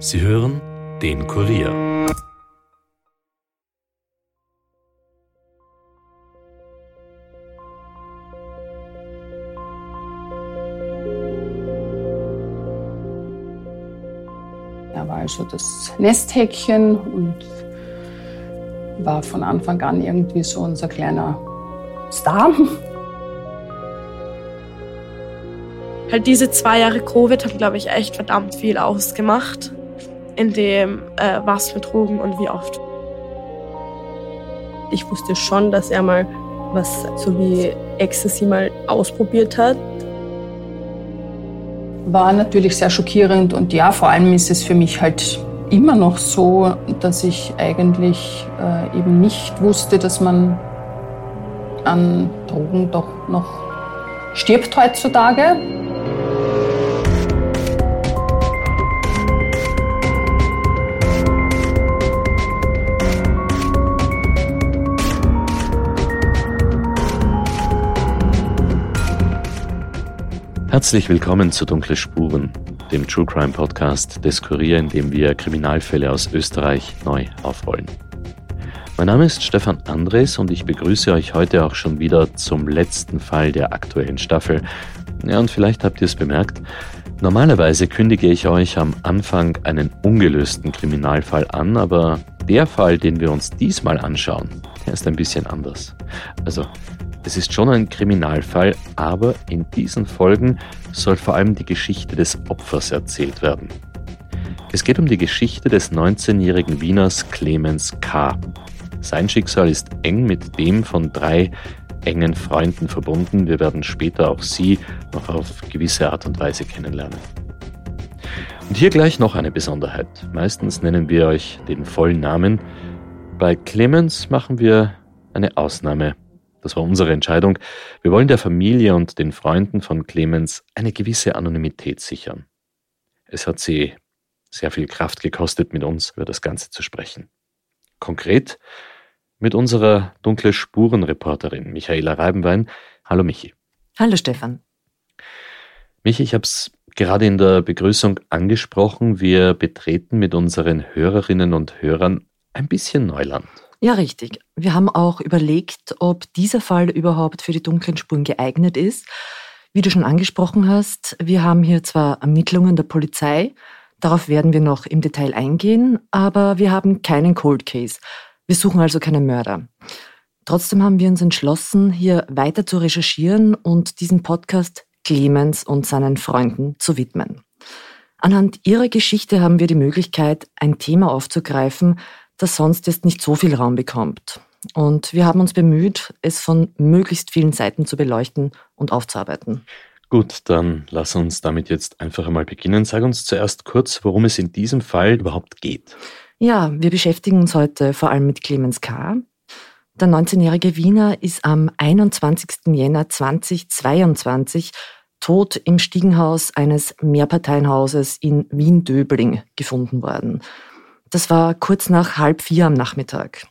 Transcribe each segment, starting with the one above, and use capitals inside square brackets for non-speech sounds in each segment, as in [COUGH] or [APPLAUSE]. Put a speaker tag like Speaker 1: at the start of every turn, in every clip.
Speaker 1: Sie hören den Kurier.
Speaker 2: Er war also das Nesthäkchen und war von Anfang an irgendwie so unser kleiner Star.
Speaker 3: Halt diese zwei Jahre Covid haben, glaube ich, echt verdammt viel ausgemacht in dem, äh, was für Drogen und wie oft.
Speaker 4: Ich wusste schon, dass er mal was so wie Ecstasy mal ausprobiert hat.
Speaker 2: War natürlich sehr schockierend und ja, vor allem ist es für mich halt immer noch so, dass ich eigentlich äh, eben nicht wusste, dass man an Drogen doch noch stirbt heutzutage.
Speaker 1: Herzlich willkommen zu Dunkle Spuren, dem True Crime Podcast des Kurier, in dem wir Kriminalfälle aus Österreich neu aufrollen. Mein Name ist Stefan Andres und ich begrüße euch heute auch schon wieder zum letzten Fall der aktuellen Staffel. Ja, und vielleicht habt ihr es bemerkt, normalerweise kündige ich euch am Anfang einen ungelösten Kriminalfall an, aber der Fall, den wir uns diesmal anschauen, der ist ein bisschen anders. Also es ist schon ein Kriminalfall, aber in diesen Folgen soll vor allem die Geschichte des Opfers erzählt werden. Es geht um die Geschichte des 19-jährigen Wieners Clemens K. Sein Schicksal ist eng mit dem von drei engen Freunden verbunden. Wir werden später auch sie noch auf gewisse Art und Weise kennenlernen. Und hier gleich noch eine Besonderheit. Meistens nennen wir euch den vollen Namen. Bei Clemens machen wir eine Ausnahme. Das war unsere Entscheidung. Wir wollen der Familie und den Freunden von Clemens eine gewisse Anonymität sichern. Es hat sie sehr viel Kraft gekostet, mit uns über das Ganze zu sprechen. Konkret mit unserer dunkle Spurenreporterin Michaela Reibenwein. Hallo Michi.
Speaker 5: Hallo Stefan.
Speaker 1: Michi, ich habe es gerade in der Begrüßung angesprochen. Wir betreten mit unseren Hörerinnen und Hörern ein bisschen Neuland.
Speaker 5: Ja, richtig. Wir haben auch überlegt, ob dieser Fall überhaupt für die dunklen Spuren geeignet ist. Wie du schon angesprochen hast, wir haben hier zwar Ermittlungen der Polizei, darauf werden wir noch im Detail eingehen, aber wir haben keinen Cold Case. Wir suchen also keinen Mörder. Trotzdem haben wir uns entschlossen, hier weiter zu recherchieren und diesen Podcast Clemens und seinen Freunden zu widmen. Anhand ihrer Geschichte haben wir die Möglichkeit, ein Thema aufzugreifen, das sonst jetzt nicht so viel Raum bekommt. Und wir haben uns bemüht, es von möglichst vielen Seiten zu beleuchten und aufzuarbeiten.
Speaker 1: Gut, dann lass uns damit jetzt einfach einmal beginnen. Sag uns zuerst kurz, worum es in diesem Fall überhaupt geht.
Speaker 5: Ja, wir beschäftigen uns heute vor allem mit Clemens K. Der 19-jährige Wiener ist am 21. Jänner 2022 tot im Stiegenhaus eines Mehrparteienhauses in Wien-Döbling gefunden worden. Das war kurz nach halb vier am Nachmittag.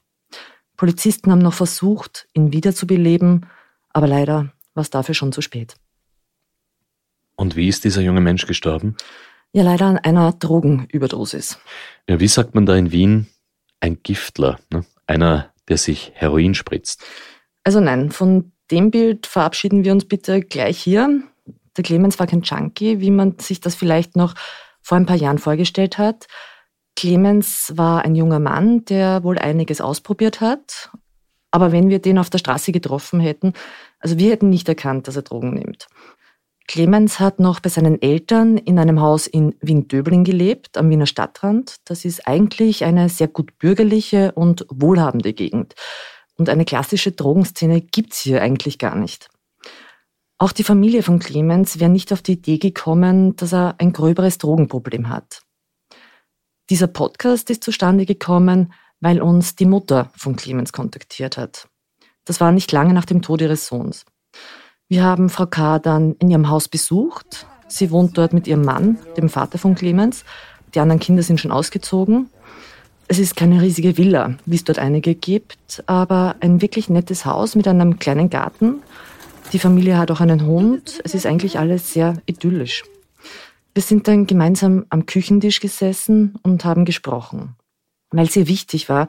Speaker 5: Polizisten haben noch versucht, ihn wiederzubeleben, aber leider war es dafür schon zu spät.
Speaker 1: Und wie ist dieser junge Mensch gestorben?
Speaker 5: Ja, leider an einer Drogenüberdosis.
Speaker 1: Ja, wie sagt man da in Wien? Ein Giftler, ne? einer, der sich Heroin spritzt.
Speaker 5: Also nein, von dem Bild verabschieden wir uns bitte gleich hier. Der Clemens war kein Junkie, wie man sich das vielleicht noch vor ein paar Jahren vorgestellt hat. Clemens war ein junger Mann, der wohl einiges ausprobiert hat. Aber wenn wir den auf der Straße getroffen hätten, also wir hätten nicht erkannt, dass er Drogen nimmt. Clemens hat noch bei seinen Eltern in einem Haus in Wien-Döbling gelebt, am Wiener Stadtrand. Das ist eigentlich eine sehr gut bürgerliche und wohlhabende Gegend. Und eine klassische Drogenszene gibt's hier eigentlich gar nicht. Auch die Familie von Clemens wäre nicht auf die Idee gekommen, dass er ein gröberes Drogenproblem hat. Dieser Podcast ist zustande gekommen, weil uns die Mutter von Clemens kontaktiert hat. Das war nicht lange nach dem Tod ihres Sohns. Wir haben Frau K. dann in ihrem Haus besucht. Sie wohnt dort mit ihrem Mann, dem Vater von Clemens. Die anderen Kinder sind schon ausgezogen. Es ist keine riesige Villa, wie es dort einige gibt, aber ein wirklich nettes Haus mit einem kleinen Garten. Die Familie hat auch einen Hund. Es ist eigentlich alles sehr idyllisch. Wir sind dann gemeinsam am Küchentisch gesessen und haben gesprochen, weil es ihr wichtig war,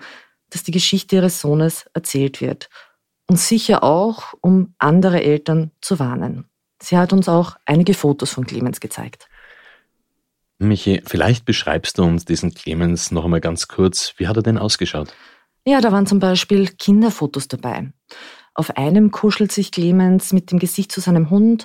Speaker 5: dass die Geschichte ihres Sohnes erzählt wird und sicher auch, um andere Eltern zu warnen. Sie hat uns auch einige Fotos von Clemens gezeigt.
Speaker 1: Michi, vielleicht beschreibst du uns diesen Clemens noch einmal ganz kurz. Wie hat er denn ausgeschaut?
Speaker 5: Ja, da waren zum Beispiel Kinderfotos dabei. Auf einem kuschelt sich Clemens mit dem Gesicht zu seinem Hund,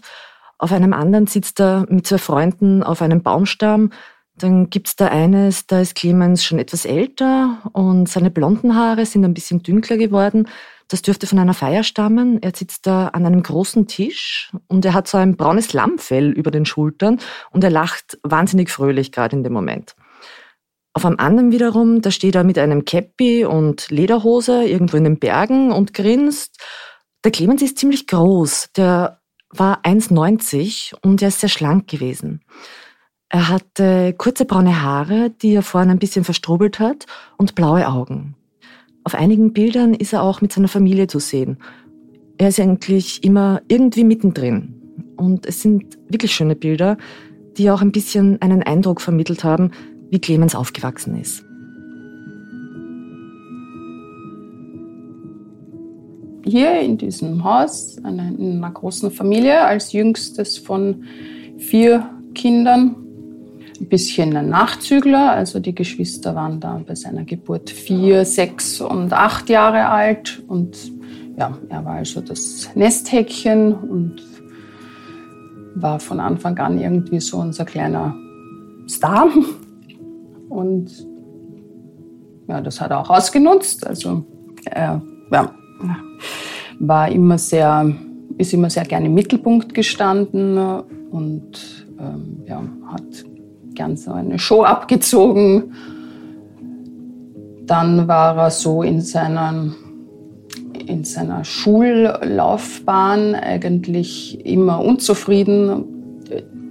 Speaker 5: auf einem anderen sitzt er mit zwei Freunden auf einem Baumstamm. Dann gibt's da eines, da ist Clemens schon etwas älter und seine blonden Haare sind ein bisschen dünkler geworden. Das dürfte von einer Feier stammen. Er sitzt da an einem großen Tisch und er hat so ein braunes Lammfell über den Schultern und er lacht wahnsinnig fröhlich gerade in dem Moment. Auf einem anderen wiederum, da steht er mit einem Käppi und Lederhose irgendwo in den Bergen und grinst. Der Clemens ist ziemlich groß. Der war 1,90 und er ist sehr schlank gewesen. Er hatte kurze braune Haare, die er vorne ein bisschen verstrubelt hat und blaue Augen. Auf einigen Bildern ist er auch mit seiner Familie zu sehen. Er ist eigentlich immer irgendwie mittendrin. Und es sind wirklich schöne Bilder, die auch ein bisschen einen Eindruck vermittelt haben, wie Clemens aufgewachsen ist.
Speaker 2: Hier in diesem Haus, in einer großen Familie, als jüngstes von vier Kindern, ein bisschen ein Nachzügler. Also die Geschwister waren da bei seiner Geburt vier, sechs und acht Jahre alt. Und ja, er war also das Nesthäkchen und war von Anfang an irgendwie so unser kleiner Star. Und ja, das hat er auch ausgenutzt. Also er ja, war immer sehr, ist immer sehr gerne im Mittelpunkt gestanden und ähm, ja, hat gern so eine Show abgezogen. Dann war er so in seiner, in seiner Schullaufbahn eigentlich immer unzufrieden,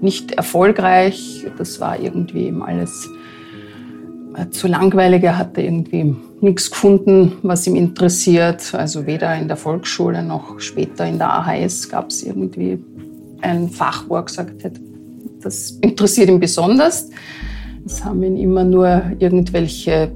Speaker 2: nicht erfolgreich. Das war irgendwie eben alles zu langweilig. Er hatte irgendwie nichts gefunden, was ihm interessiert. Also weder in der Volksschule noch später in der AHS gab es irgendwie ein Fach, wo er gesagt hat, das interessiert ihn besonders. Es haben ihn immer nur irgendwelche,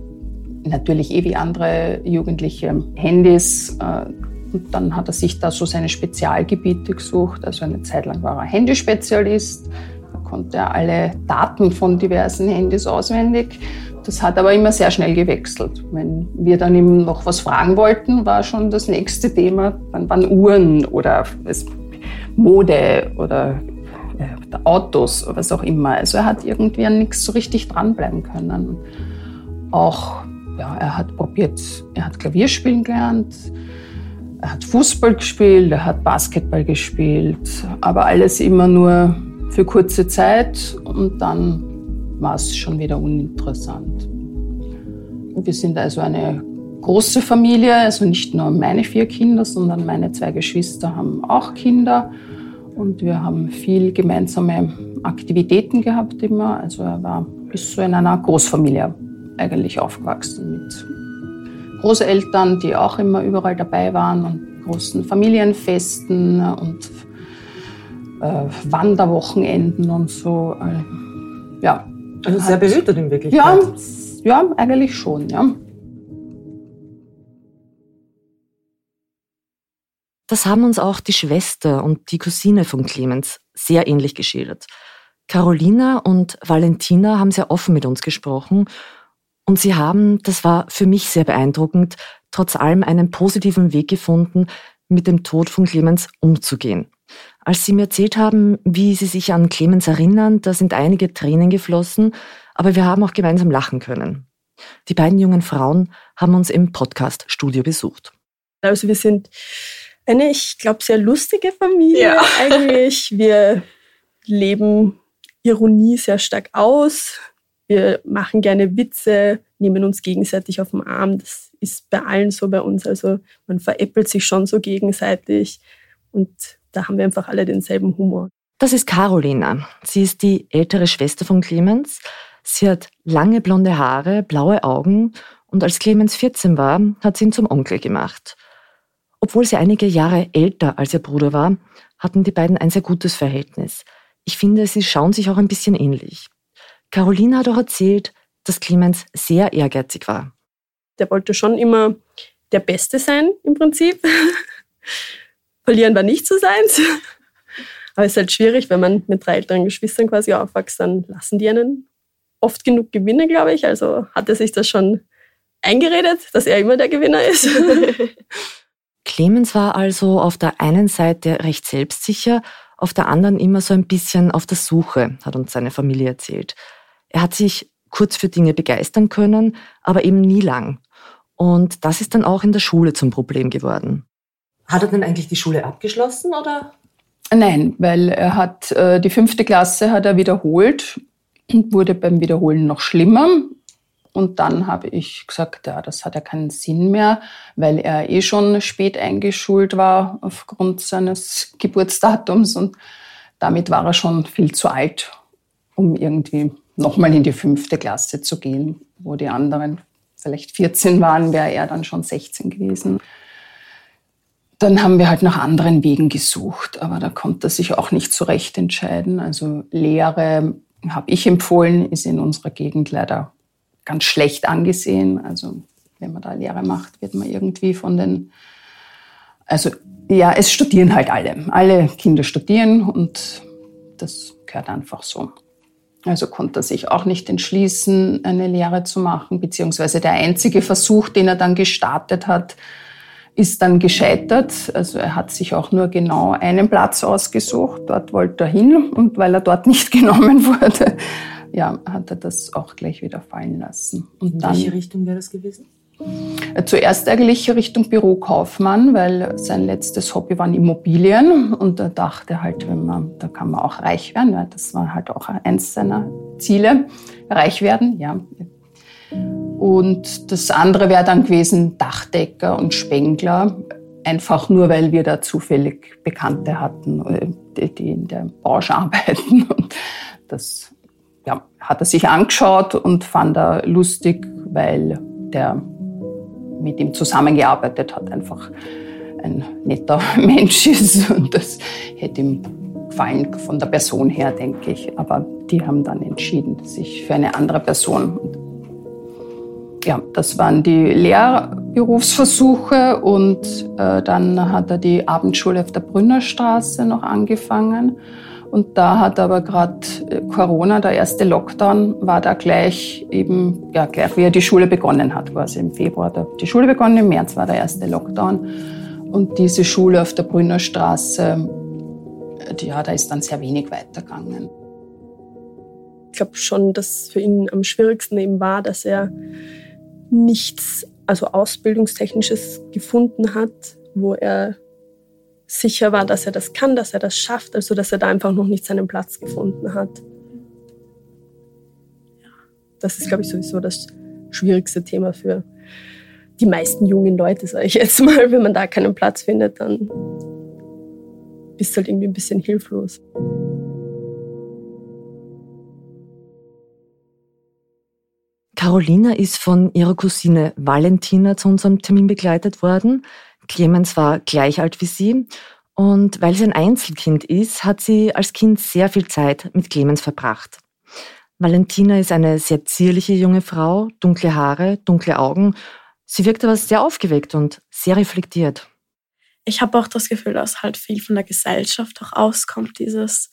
Speaker 2: natürlich eh wie andere Jugendliche, Handys. Äh, und dann hat er sich da so seine Spezialgebiete gesucht. Also eine Zeit lang war er Handyspezialist. Da konnte er alle Daten von diversen Handys auswendig. Das hat aber immer sehr schnell gewechselt. Wenn wir dann ihm noch was fragen wollten, war schon das nächste Thema, dann waren Uhren oder Mode oder äh, Autos, was auch immer. Also er hat irgendwie an nichts so richtig dranbleiben können. Auch, ja, er hat probiert, er hat Klavier spielen gelernt, er hat Fußball gespielt, er hat Basketball gespielt, aber alles immer nur für kurze Zeit und dann war es schon wieder uninteressant. Wir sind also eine große Familie, also nicht nur meine vier Kinder, sondern meine zwei Geschwister haben auch Kinder. Und wir haben viel gemeinsame Aktivitäten gehabt immer. Also er war bis so in einer Großfamilie eigentlich aufgewachsen mit Großeltern, die auch immer überall dabei waren und großen Familienfesten und äh, Wanderwochenenden und so. Äh,
Speaker 5: Also sehr behütet in Wirklichkeit.
Speaker 2: Ja, ja, eigentlich schon, ja.
Speaker 5: Das haben uns auch die Schwester und die Cousine von Clemens sehr ähnlich geschildert. Carolina und Valentina haben sehr offen mit uns gesprochen und sie haben, das war für mich sehr beeindruckend, trotz allem einen positiven Weg gefunden, mit dem Tod von Clemens umzugehen. Als sie mir erzählt haben, wie sie sich an Clemens erinnern, da sind einige Tränen geflossen, aber wir haben auch gemeinsam lachen können. Die beiden jungen Frauen haben uns im Podcast-Studio besucht.
Speaker 4: Also wir sind eine, ich glaube, sehr lustige Familie ja. [LAUGHS] eigentlich. Wir leben Ironie sehr stark aus. Wir machen gerne Witze, nehmen uns gegenseitig auf den Arm. Das ist bei allen so bei uns. Also man veräppelt sich schon so gegenseitig und da haben wir einfach alle denselben Humor.
Speaker 5: Das ist Carolina. Sie ist die ältere Schwester von Clemens. Sie hat lange blonde Haare, blaue Augen und als Clemens 14 war, hat sie ihn zum Onkel gemacht. Obwohl sie einige Jahre älter als ihr Bruder war, hatten die beiden ein sehr gutes Verhältnis. Ich finde, sie schauen sich auch ein bisschen ähnlich. Caroline hat auch erzählt, dass Clemens sehr ehrgeizig war.
Speaker 4: Der wollte schon immer der Beste sein, im Prinzip. [LAUGHS] Verlieren war nicht so seins. [LAUGHS] Aber es ist halt schwierig, wenn man mit drei älteren Geschwistern quasi aufwächst, dann lassen die einen oft genug gewinnen, glaube ich. Also hat er sich das schon eingeredet, dass er immer der Gewinner ist. [LAUGHS]
Speaker 5: Clemens war also auf der einen Seite recht selbstsicher, auf der anderen immer so ein bisschen auf der Suche, hat uns seine Familie erzählt. Er hat sich kurz für Dinge begeistern können, aber eben nie lang. Und das ist dann auch in der Schule zum Problem geworden.
Speaker 6: Hat er denn eigentlich die Schule abgeschlossen oder?
Speaker 2: Nein, weil er hat äh, die fünfte Klasse hat er wiederholt und wurde beim Wiederholen noch schlimmer. Und dann habe ich gesagt, ja, das hat ja keinen Sinn mehr, weil er eh schon spät eingeschult war aufgrund seines Geburtsdatums und damit war er schon viel zu alt, um irgendwie nochmal in die fünfte Klasse zu gehen, wo die anderen vielleicht 14 waren, wäre er dann schon 16 gewesen. Dann haben wir halt nach anderen Wegen gesucht, aber da konnte er sich auch nicht so recht entscheiden. Also Lehre habe ich empfohlen, ist in unserer Gegend leider ganz schlecht angesehen. Also wenn man da Lehre macht, wird man irgendwie von den, also ja, es studieren halt alle. Alle Kinder studieren und das gehört einfach so. Also konnte er sich auch nicht entschließen, eine Lehre zu machen, beziehungsweise der einzige Versuch, den er dann gestartet hat, ist dann gescheitert. Also er hat sich auch nur genau einen Platz ausgesucht. Dort wollte er hin und weil er dort [LAUGHS] nicht genommen wurde, ja, hat er das auch gleich wieder fallen lassen.
Speaker 6: Und In welche Richtung wäre das gewesen?
Speaker 2: Zuerst eigentlich Richtung Bürokaufmann, weil sein letztes Hobby waren Immobilien und er dachte halt, wenn man, da kann man auch reich werden. Ja, das war halt auch eins seiner Ziele, reich werden, ja. Und das andere wäre dann gewesen Dachdecker und Spengler, einfach nur, weil wir da zufällig Bekannte hatten, äh, die in der Branche [LAUGHS] arbeiten. Und das ja, hat er sich angeschaut und fand er lustig, weil der mit ihm zusammengearbeitet hat, einfach ein netter [LAUGHS] Mensch ist. Und das hätte ihm gefallen von der Person her, denke ich. Aber die haben dann entschieden, sich für eine andere Person. Ja, das waren die Lehrberufsversuche und äh, dann hat er die Abendschule auf der Brünnerstraße noch angefangen. Und da hat aber gerade äh, Corona, der erste Lockdown, war da gleich eben, ja, gleich wie er die Schule begonnen hat, quasi im Februar hat die Schule begonnen, im März war der erste Lockdown. Und diese Schule auf der Brünner Straße, äh, ja, da ist dann sehr wenig weitergegangen.
Speaker 4: Ich glaube schon, dass für ihn am schwierigsten eben war, dass er nichts, also Ausbildungstechnisches gefunden hat, wo er sicher war, dass er das kann, dass er das schafft, also dass er da einfach noch nicht seinen Platz gefunden hat. Das ist, glaube ich, sowieso das schwierigste Thema für die meisten jungen Leute, sage ich jetzt mal. Wenn man da keinen Platz findet, dann bist du halt irgendwie ein bisschen hilflos.
Speaker 5: Carolina ist von ihrer Cousine Valentina zu unserem Termin begleitet worden. Clemens war gleich alt wie sie und weil sie ein Einzelkind ist, hat sie als Kind sehr viel Zeit mit Clemens verbracht. Valentina ist eine sehr zierliche junge Frau, dunkle Haare, dunkle Augen. Sie wirkt aber sehr aufgeweckt und sehr reflektiert.
Speaker 3: Ich habe auch das Gefühl, dass halt viel von der Gesellschaft auch auskommt, dieses,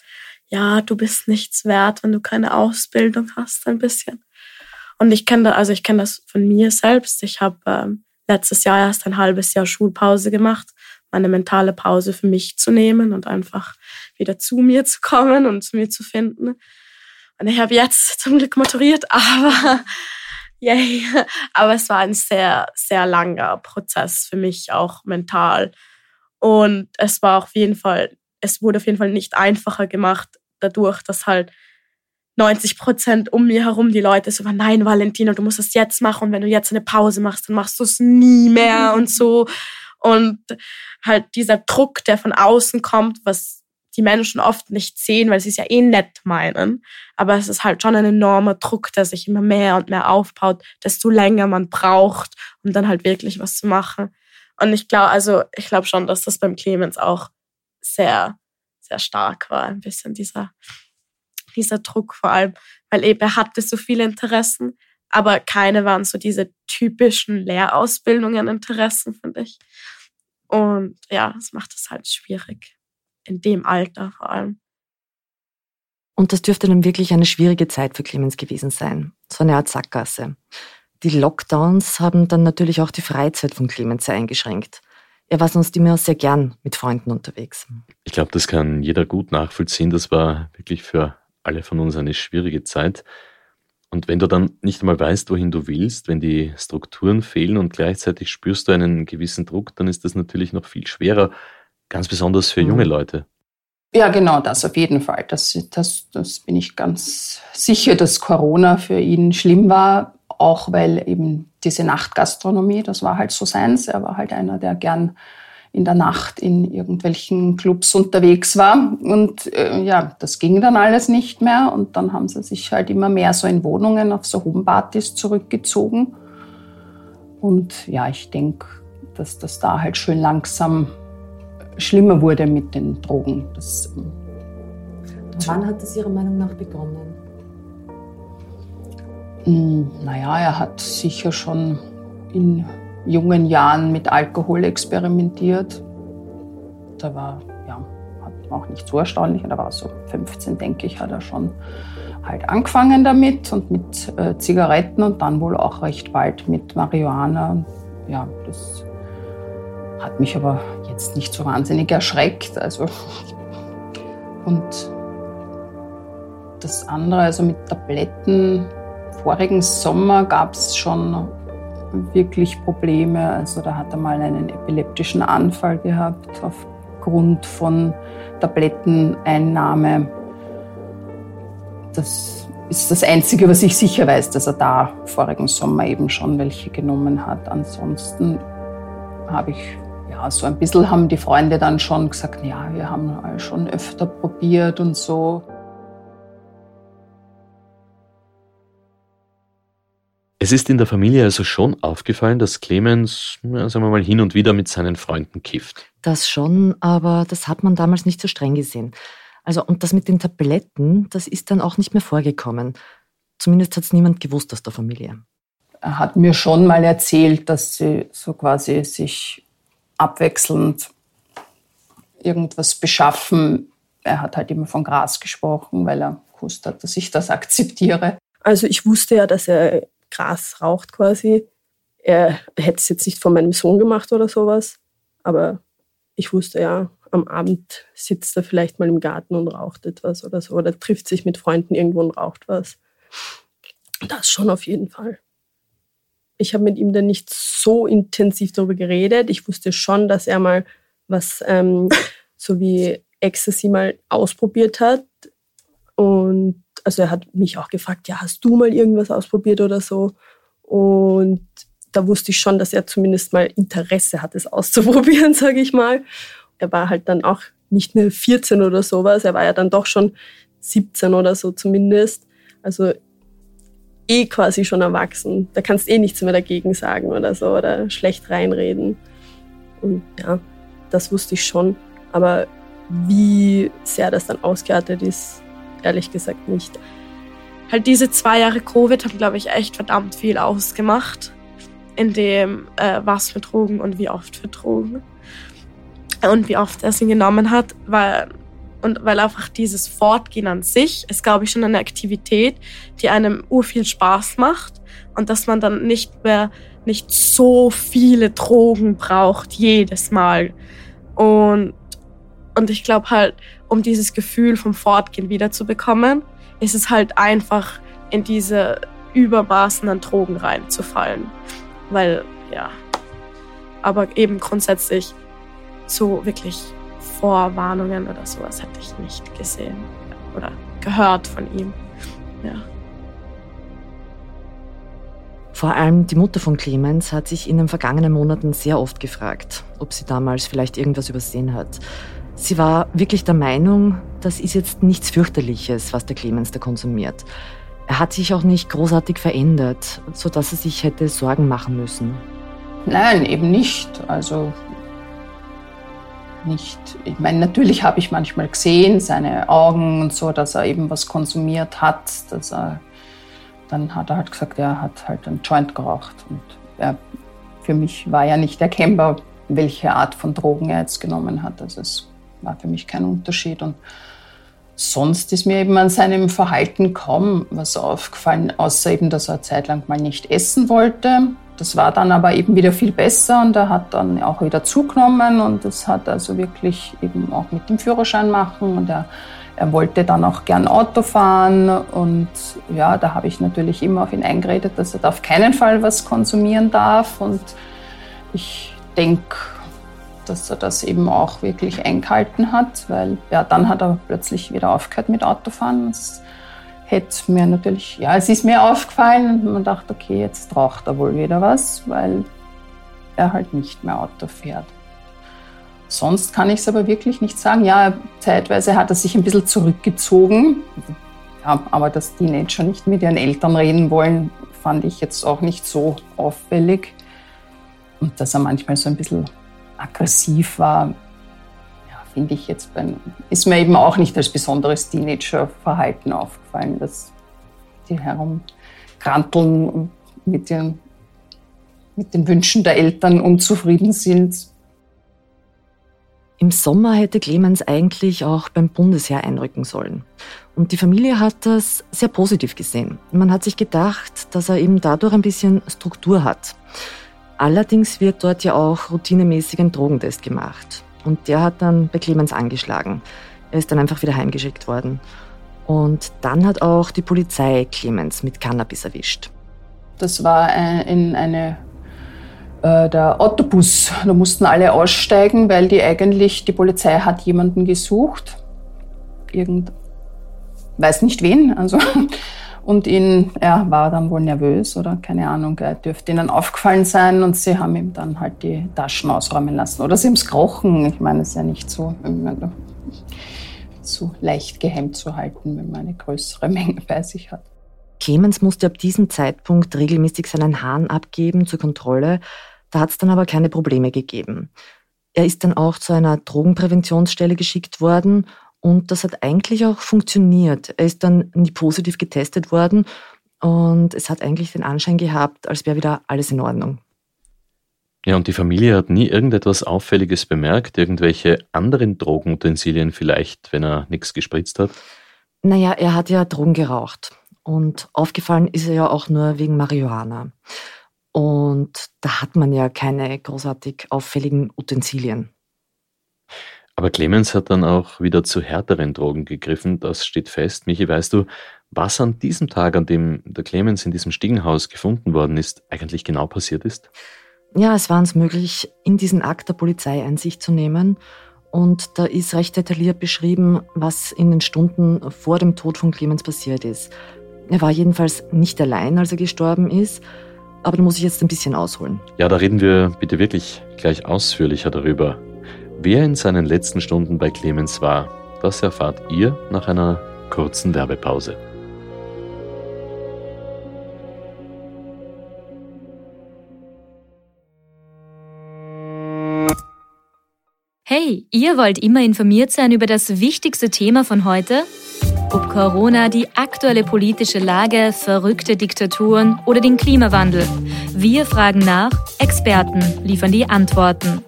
Speaker 3: ja, du bist nichts wert, wenn du keine Ausbildung hast, ein bisschen. Und ich kenne also ich kenne das von mir selbst. Ich habe ähm, letztes Jahr erst ein halbes Jahr Schulpause gemacht, meine mentale Pause für mich zu nehmen und einfach wieder zu mir zu kommen und zu mir zu finden. Und ich habe jetzt zum Glück maturiert, [LAUGHS] aber yay. Aber es war ein sehr, sehr langer Prozess für mich auch mental. Und es war auf jeden Fall, es wurde auf jeden Fall nicht einfacher gemacht dadurch, dass halt 90 Prozent um mir herum die Leute so, nein, Valentina, du musst das jetzt machen und wenn du jetzt eine Pause machst, dann machst du es nie mehr und so. Und halt dieser Druck, der von außen kommt, was die Menschen oft nicht sehen, weil sie es ja eh nett meinen. Aber es ist halt schon ein enormer Druck, der sich immer mehr und mehr aufbaut, desto länger man braucht, um dann halt wirklich was zu machen. Und ich glaube, also ich glaube schon, dass das beim Clemens auch sehr sehr stark war, ein bisschen dieser, dieser Druck vor allem, weil eben er hatte so viele Interessen, aber keine waren so diese typischen Lehrausbildungen Interessen, finde ich. Und ja, das macht es halt schwierig. In dem Alter vor allem.
Speaker 5: Und das dürfte dann wirklich eine schwierige Zeit für Clemens gewesen sein. So eine Art Sackgasse. Die Lockdowns haben dann natürlich auch die Freizeit von Clemens sehr eingeschränkt. Er war sonst immer sehr gern mit Freunden unterwegs.
Speaker 1: Ich glaube, das kann jeder gut nachvollziehen. Das war wirklich für alle von uns eine schwierige Zeit. Und wenn du dann nicht einmal weißt, wohin du willst, wenn die Strukturen fehlen und gleichzeitig spürst du einen gewissen Druck, dann ist das natürlich noch viel schwerer, ganz besonders für junge mhm. Leute.
Speaker 2: Ja, genau, das auf jeden Fall. Das, das, das bin ich ganz sicher, dass Corona für ihn schlimm war, auch weil eben diese Nachtgastronomie, das war halt so seins. Er war halt einer, der gern in der Nacht in irgendwelchen Clubs unterwegs war. Und äh, ja, das ging dann alles nicht mehr. Und dann haben sie sich halt immer mehr so in Wohnungen auf so Homepartys zurückgezogen. Und ja, ich denke, dass das da halt schön langsam schlimmer wurde mit den Drogen. Das,
Speaker 6: ähm, Wann hat das Ihrer Meinung nach begonnen?
Speaker 2: Hm, naja, er hat sicher schon in jungen Jahren mit Alkohol experimentiert. Da war, ja, auch nicht so erstaunlich, da war so 15, denke ich, hat er schon halt angefangen damit und mit äh, Zigaretten und dann wohl auch recht bald mit Marihuana. Ja, das hat mich aber jetzt nicht so wahnsinnig erschreckt. Also und das andere, also mit Tabletten, vorigen Sommer gab es schon wirklich Probleme. Also da hat er mal einen epileptischen Anfall gehabt aufgrund von Tabletteneinnahme. Das ist das Einzige, was ich sicher weiß, dass er da vorigen Sommer eben schon welche genommen hat. Ansonsten habe ich, ja, so ein bisschen haben die Freunde dann schon gesagt, ja, wir haben schon öfter probiert und so.
Speaker 1: Es ist in der Familie also schon aufgefallen, dass Clemens, sagen wir mal, hin und wieder mit seinen Freunden kifft.
Speaker 5: Das schon, aber das hat man damals nicht so streng gesehen. Also, und das mit den Tabletten, das ist dann auch nicht mehr vorgekommen. Zumindest hat es niemand gewusst aus der Familie.
Speaker 2: Er hat mir schon mal erzählt, dass sie so quasi sich abwechselnd irgendwas beschaffen. Er hat halt immer von Gras gesprochen, weil er gewusst hat, dass ich das akzeptiere.
Speaker 4: Also ich wusste ja, dass er Gras raucht quasi. Er hätte es jetzt nicht von meinem Sohn gemacht oder sowas, aber ich wusste ja, am Abend sitzt er vielleicht mal im Garten und raucht etwas oder so oder trifft sich mit Freunden irgendwo und raucht was. Das schon auf jeden Fall. Ich habe mit ihm dann nicht so intensiv darüber geredet. Ich wusste schon, dass er mal was ähm, so wie Ecstasy mal ausprobiert hat. Und also er hat mich auch gefragt, ja, hast du mal irgendwas ausprobiert oder so? Und da wusste ich schon, dass er zumindest mal Interesse hat, es [LAUGHS] auszuprobieren, [LAUGHS] sage ich mal. Er war halt dann auch nicht mehr 14 oder sowas, er war ja dann doch schon 17 oder so zumindest. Also eh quasi schon erwachsen. Da kannst eh nichts mehr dagegen sagen oder so oder schlecht reinreden. Und ja, das wusste ich schon. Aber wie sehr das dann ausgeartet ist, ehrlich gesagt nicht.
Speaker 3: Halt diese zwei Jahre Covid haben, glaube ich, echt verdammt viel ausgemacht. In dem, äh, was für Drogen und wie oft für Drogen. Und wie oft er sie genommen hat, weil, und weil einfach dieses Fortgehen an sich ist, glaube ich, schon eine Aktivität, die einem ur viel Spaß macht und dass man dann nicht mehr nicht so viele Drogen braucht jedes Mal. Und, und ich glaube halt, um dieses Gefühl vom Fortgehen wiederzubekommen, ist es halt einfach in diese Übermaßen an Drogen reinzufallen. Weil, ja. Aber eben grundsätzlich so wirklich Vorwarnungen oder sowas hätte ich nicht gesehen oder gehört von ihm. Ja.
Speaker 5: Vor allem die Mutter von Clemens hat sich in den vergangenen Monaten sehr oft gefragt, ob sie damals vielleicht irgendwas übersehen hat. Sie war wirklich der Meinung, das ist jetzt nichts fürchterliches, was der Clemens da konsumiert. Er hat sich auch nicht großartig verändert, sodass er sich hätte Sorgen machen müssen.
Speaker 2: Nein, eben nicht. Also nicht. Ich meine, natürlich habe ich manchmal gesehen, seine Augen und so, dass er eben was konsumiert hat. Dass er, dann hat er halt gesagt, er hat halt einen Joint geraucht. Und er, für mich war ja nicht erkennbar, welche Art von Drogen er jetzt genommen hat. Also es war für mich kein Unterschied. Und sonst ist mir eben an seinem Verhalten kaum was aufgefallen, außer eben, dass er eine Zeit lang mal nicht essen wollte. Das war dann aber eben wieder viel besser und er hat dann auch wieder zugenommen und das hat also wirklich eben auch mit dem Führerschein machen und er, er wollte dann auch gern Auto fahren und ja, da habe ich natürlich immer auf ihn eingeredet, dass er da auf keinen Fall was konsumieren darf und ich denke, dass er das eben auch wirklich eingehalten hat, weil ja, dann hat er plötzlich wieder aufgehört mit Autofahren. Das hätte mir natürlich, ja, es ist mir aufgefallen und man dachte, okay, jetzt braucht er wohl wieder was, weil er halt nicht mehr Auto fährt. Sonst kann ich es aber wirklich nicht sagen. Ja, zeitweise hat er sich ein bisschen zurückgezogen. Ja, aber dass Teenager nicht mit ihren Eltern reden wollen, fand ich jetzt auch nicht so auffällig. Und dass er manchmal so ein bisschen aggressiv war, finde ich jetzt beim, ist mir eben auch nicht als besonderes Teenager-Verhalten aufgefallen, dass die herumkranteln mit den, mit den Wünschen der Eltern unzufrieden sind.
Speaker 5: Im Sommer hätte Clemens eigentlich auch beim Bundesheer einrücken sollen. Und die Familie hat das sehr positiv gesehen. Man hat sich gedacht, dass er eben dadurch ein bisschen Struktur hat. Allerdings wird dort ja auch routinemäßig ein Drogentest gemacht. Und der hat dann bei Clemens angeschlagen. Er ist dann einfach wieder heimgeschickt worden. Und dann hat auch die Polizei Clemens mit Cannabis erwischt.
Speaker 2: Das war äh, in eine äh, der Autobus. Da mussten alle aussteigen, weil die eigentlich die Polizei hat jemanden gesucht. Irgend weiß nicht wen. Also und ihn, er war dann wohl nervös oder keine Ahnung, er dürfte ihnen aufgefallen sein und sie haben ihm dann halt die Taschen ausräumen lassen. Oder sie haben es gerochen. Ich meine, es ist ja nicht so, so leicht geheim zu halten, wenn man eine größere Menge bei sich hat.
Speaker 5: Clemens musste ab diesem Zeitpunkt regelmäßig seinen Hahn abgeben zur Kontrolle. Da hat es dann aber keine Probleme gegeben. Er ist dann auch zu einer Drogenpräventionsstelle geschickt worden und das hat eigentlich auch funktioniert. Er ist dann nie positiv getestet worden und es hat eigentlich den Anschein gehabt, als wäre wieder alles in Ordnung.
Speaker 1: Ja, und die Familie hat nie irgendetwas Auffälliges bemerkt, irgendwelche anderen Drogenutensilien vielleicht, wenn er nichts gespritzt hat?
Speaker 5: Naja, er hat ja Drogen geraucht. Und aufgefallen ist er ja auch nur wegen Marihuana. Und da hat man ja keine großartig auffälligen Utensilien.
Speaker 1: Aber Clemens hat dann auch wieder zu härteren Drogen gegriffen, das steht fest. Michi, weißt du, was an diesem Tag, an dem der Clemens in diesem Stiegenhaus gefunden worden ist, eigentlich genau passiert ist?
Speaker 5: Ja, es war uns möglich, in diesen Akt der Polizei Einsicht zu nehmen. Und da ist recht detailliert beschrieben, was in den Stunden vor dem Tod von Clemens passiert ist. Er war jedenfalls nicht allein, als er gestorben ist. Aber da muss ich jetzt ein bisschen ausholen.
Speaker 1: Ja, da reden wir bitte wirklich gleich ausführlicher darüber. Wer in seinen letzten Stunden bei Clemens war, das erfahrt ihr nach einer kurzen Werbepause.
Speaker 7: Hey, ihr wollt immer informiert sein über das wichtigste Thema von heute? Ob Corona, die aktuelle politische Lage, verrückte Diktaturen oder den Klimawandel. Wir fragen nach, Experten liefern die Antworten.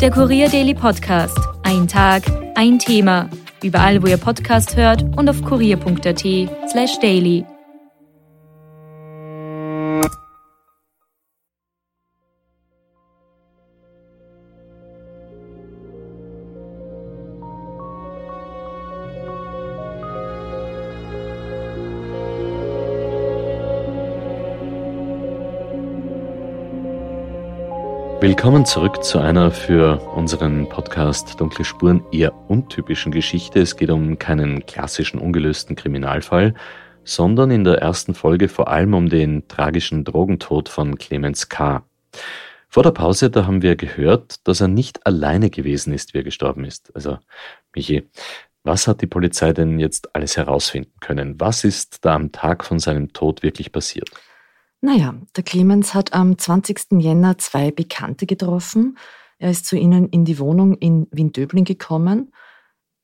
Speaker 7: Der Kurier Daily Podcast. Ein Tag, ein Thema. Überall, wo ihr Podcast hört und auf kurier.at
Speaker 1: Willkommen zurück zu einer für unseren Podcast Dunkle Spuren eher untypischen Geschichte. Es geht um keinen klassischen ungelösten Kriminalfall, sondern in der ersten Folge vor allem um den tragischen Drogentod von Clemens K. Vor der Pause, da haben wir gehört, dass er nicht alleine gewesen ist, wie er gestorben ist. Also, Michi, was hat die Polizei denn jetzt alles herausfinden können? Was ist da am Tag von seinem Tod wirklich passiert?
Speaker 5: Naja, der Clemens hat am 20. Jänner zwei Bekannte getroffen. Er ist zu ihnen in die Wohnung in Wien-Döbling gekommen.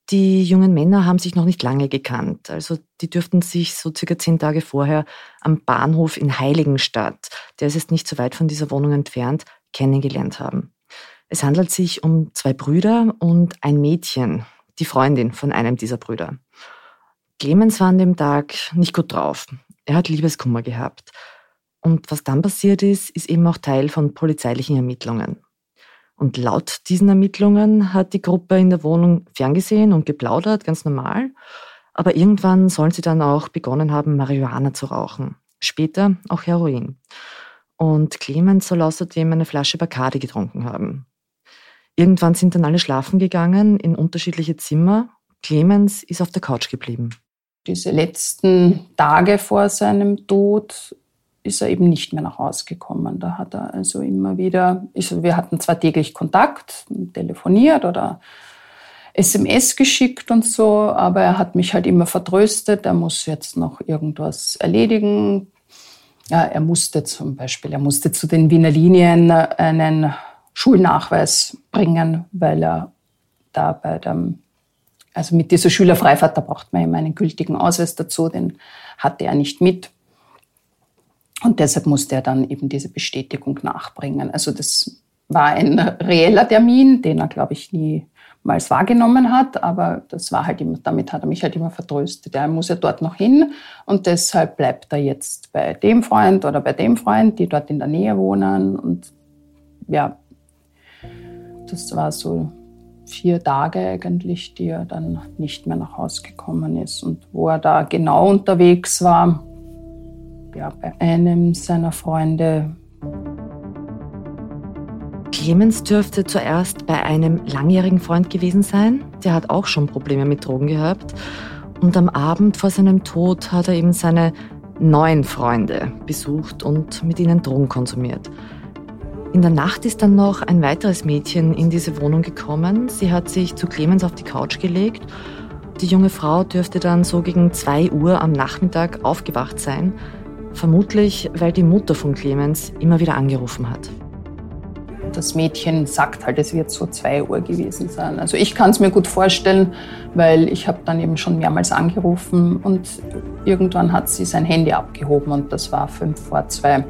Speaker 5: Die jungen Männer haben sich noch nicht lange gekannt. Also die dürften sich so circa zehn Tage vorher am Bahnhof in Heiligenstadt, der ist jetzt nicht so weit von dieser Wohnung entfernt, kennengelernt haben. Es handelt sich um zwei Brüder und ein Mädchen, die Freundin von einem dieser Brüder. Clemens war an dem Tag nicht gut drauf. Er hat Liebeskummer gehabt. Und was dann passiert ist, ist eben auch Teil von polizeilichen Ermittlungen. Und laut diesen Ermittlungen hat die Gruppe in der Wohnung ferngesehen und geplaudert, ganz normal. Aber irgendwann sollen sie dann auch begonnen haben, Marihuana zu rauchen. Später auch Heroin. Und Clemens soll außerdem eine Flasche Bacardi getrunken haben. Irgendwann sind dann alle schlafen gegangen in unterschiedliche Zimmer. Clemens ist auf der Couch geblieben.
Speaker 2: Diese letzten Tage vor seinem Tod ist er eben nicht mehr nach Hause gekommen. Da hat er also immer wieder, also wir hatten zwar täglich Kontakt, telefoniert oder SMS geschickt und so, aber er hat mich halt immer vertröstet, er muss jetzt noch irgendwas erledigen. Ja, er musste zum Beispiel, er musste zu den Wiener Linien einen Schulnachweis bringen, weil er da bei dem, also mit dieser Schülerfreifahrt, da braucht man immer einen gültigen Ausweis dazu, den hatte er nicht mit. Und deshalb musste er dann eben diese Bestätigung nachbringen. Also das war ein reeller Termin, den er, glaube ich, niemals wahrgenommen hat, aber das war halt immer, damit hat er mich halt immer vertröstet. Er muss ja dort noch hin und deshalb bleibt er jetzt bei dem Freund oder bei dem Freund, die dort in der Nähe wohnen und ja, das war so vier Tage eigentlich, die er dann nicht mehr nach Hause gekommen ist. Und wo er da genau unterwegs war, ja, bei einem seiner Freunde.
Speaker 5: Clemens dürfte zuerst bei einem langjährigen Freund gewesen sein. Der hat auch schon Probleme mit Drogen gehabt. Und am Abend vor seinem Tod hat er eben seine neuen Freunde besucht und mit ihnen Drogen konsumiert. In der Nacht ist dann noch ein weiteres Mädchen in diese Wohnung gekommen. Sie hat sich zu Clemens auf die Couch gelegt. Die junge Frau dürfte dann so gegen 2 Uhr am Nachmittag aufgewacht sein. Vermutlich, weil die Mutter von Clemens immer wieder angerufen hat.
Speaker 2: Das Mädchen sagt halt, es wird so 2 Uhr gewesen sein. Also ich kann es mir gut vorstellen, weil ich habe dann eben schon mehrmals angerufen und irgendwann hat sie sein Handy abgehoben und das war fünf vor zwei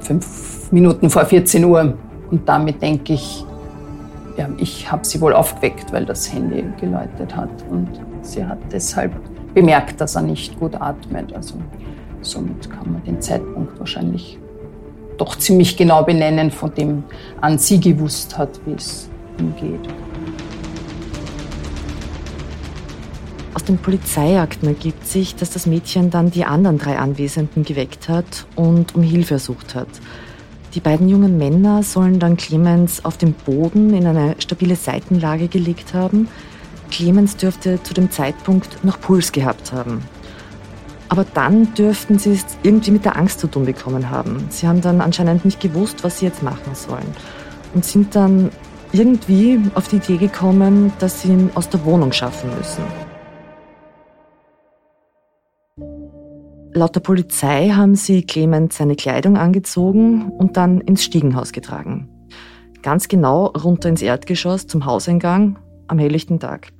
Speaker 2: fünf Minuten vor 14 Uhr. Und damit denke ich, ja, ich habe sie wohl aufgeweckt, weil das Handy geläutet hat. Und sie hat deshalb bemerkt, dass er nicht gut atmet. Also somit kann man den Zeitpunkt wahrscheinlich doch ziemlich genau benennen, von dem an sie gewusst hat, wie es ihm geht.
Speaker 5: Aus den Polizeiakten ergibt sich, dass das Mädchen dann die anderen drei Anwesenden geweckt hat und um Hilfe ersucht hat. Die beiden jungen Männer sollen dann Clemens auf dem Boden in eine stabile Seitenlage gelegt haben. Clemens dürfte zu dem Zeitpunkt noch Puls gehabt haben. Aber dann dürften sie es irgendwie mit der Angst zu tun bekommen haben. Sie haben dann anscheinend nicht gewusst, was sie jetzt machen sollen. Und sind dann irgendwie auf die Idee gekommen, dass sie ihn aus der Wohnung schaffen müssen. Laut der Polizei haben sie Clemens seine Kleidung angezogen und dann ins Stiegenhaus getragen. Ganz genau runter ins Erdgeschoss zum Hauseingang am helllichten Tag.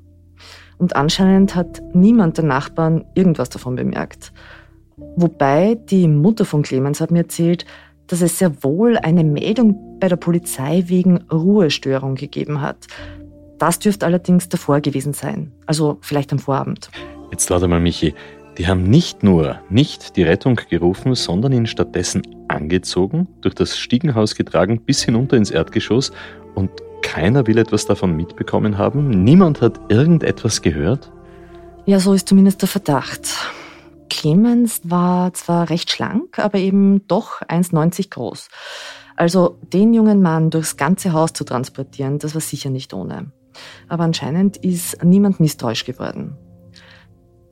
Speaker 5: Und anscheinend hat niemand der Nachbarn irgendwas davon bemerkt. Wobei die Mutter von Clemens hat mir erzählt, dass es sehr wohl eine Meldung bei der Polizei wegen Ruhestörung gegeben hat. Das dürfte allerdings davor gewesen sein, also vielleicht am Vorabend.
Speaker 1: Jetzt warte mal, Michi. Die haben nicht nur nicht die Rettung gerufen, sondern ihn stattdessen angezogen, durch das Stiegenhaus getragen bis hinunter ins Erdgeschoss und keiner will etwas davon mitbekommen haben. Niemand hat irgendetwas gehört.
Speaker 5: Ja, so ist zumindest der Verdacht. Clemens war zwar recht schlank, aber eben doch 1,90 groß. Also den jungen Mann durchs ganze Haus zu transportieren, das war sicher nicht ohne. Aber anscheinend ist niemand misstrauisch geworden.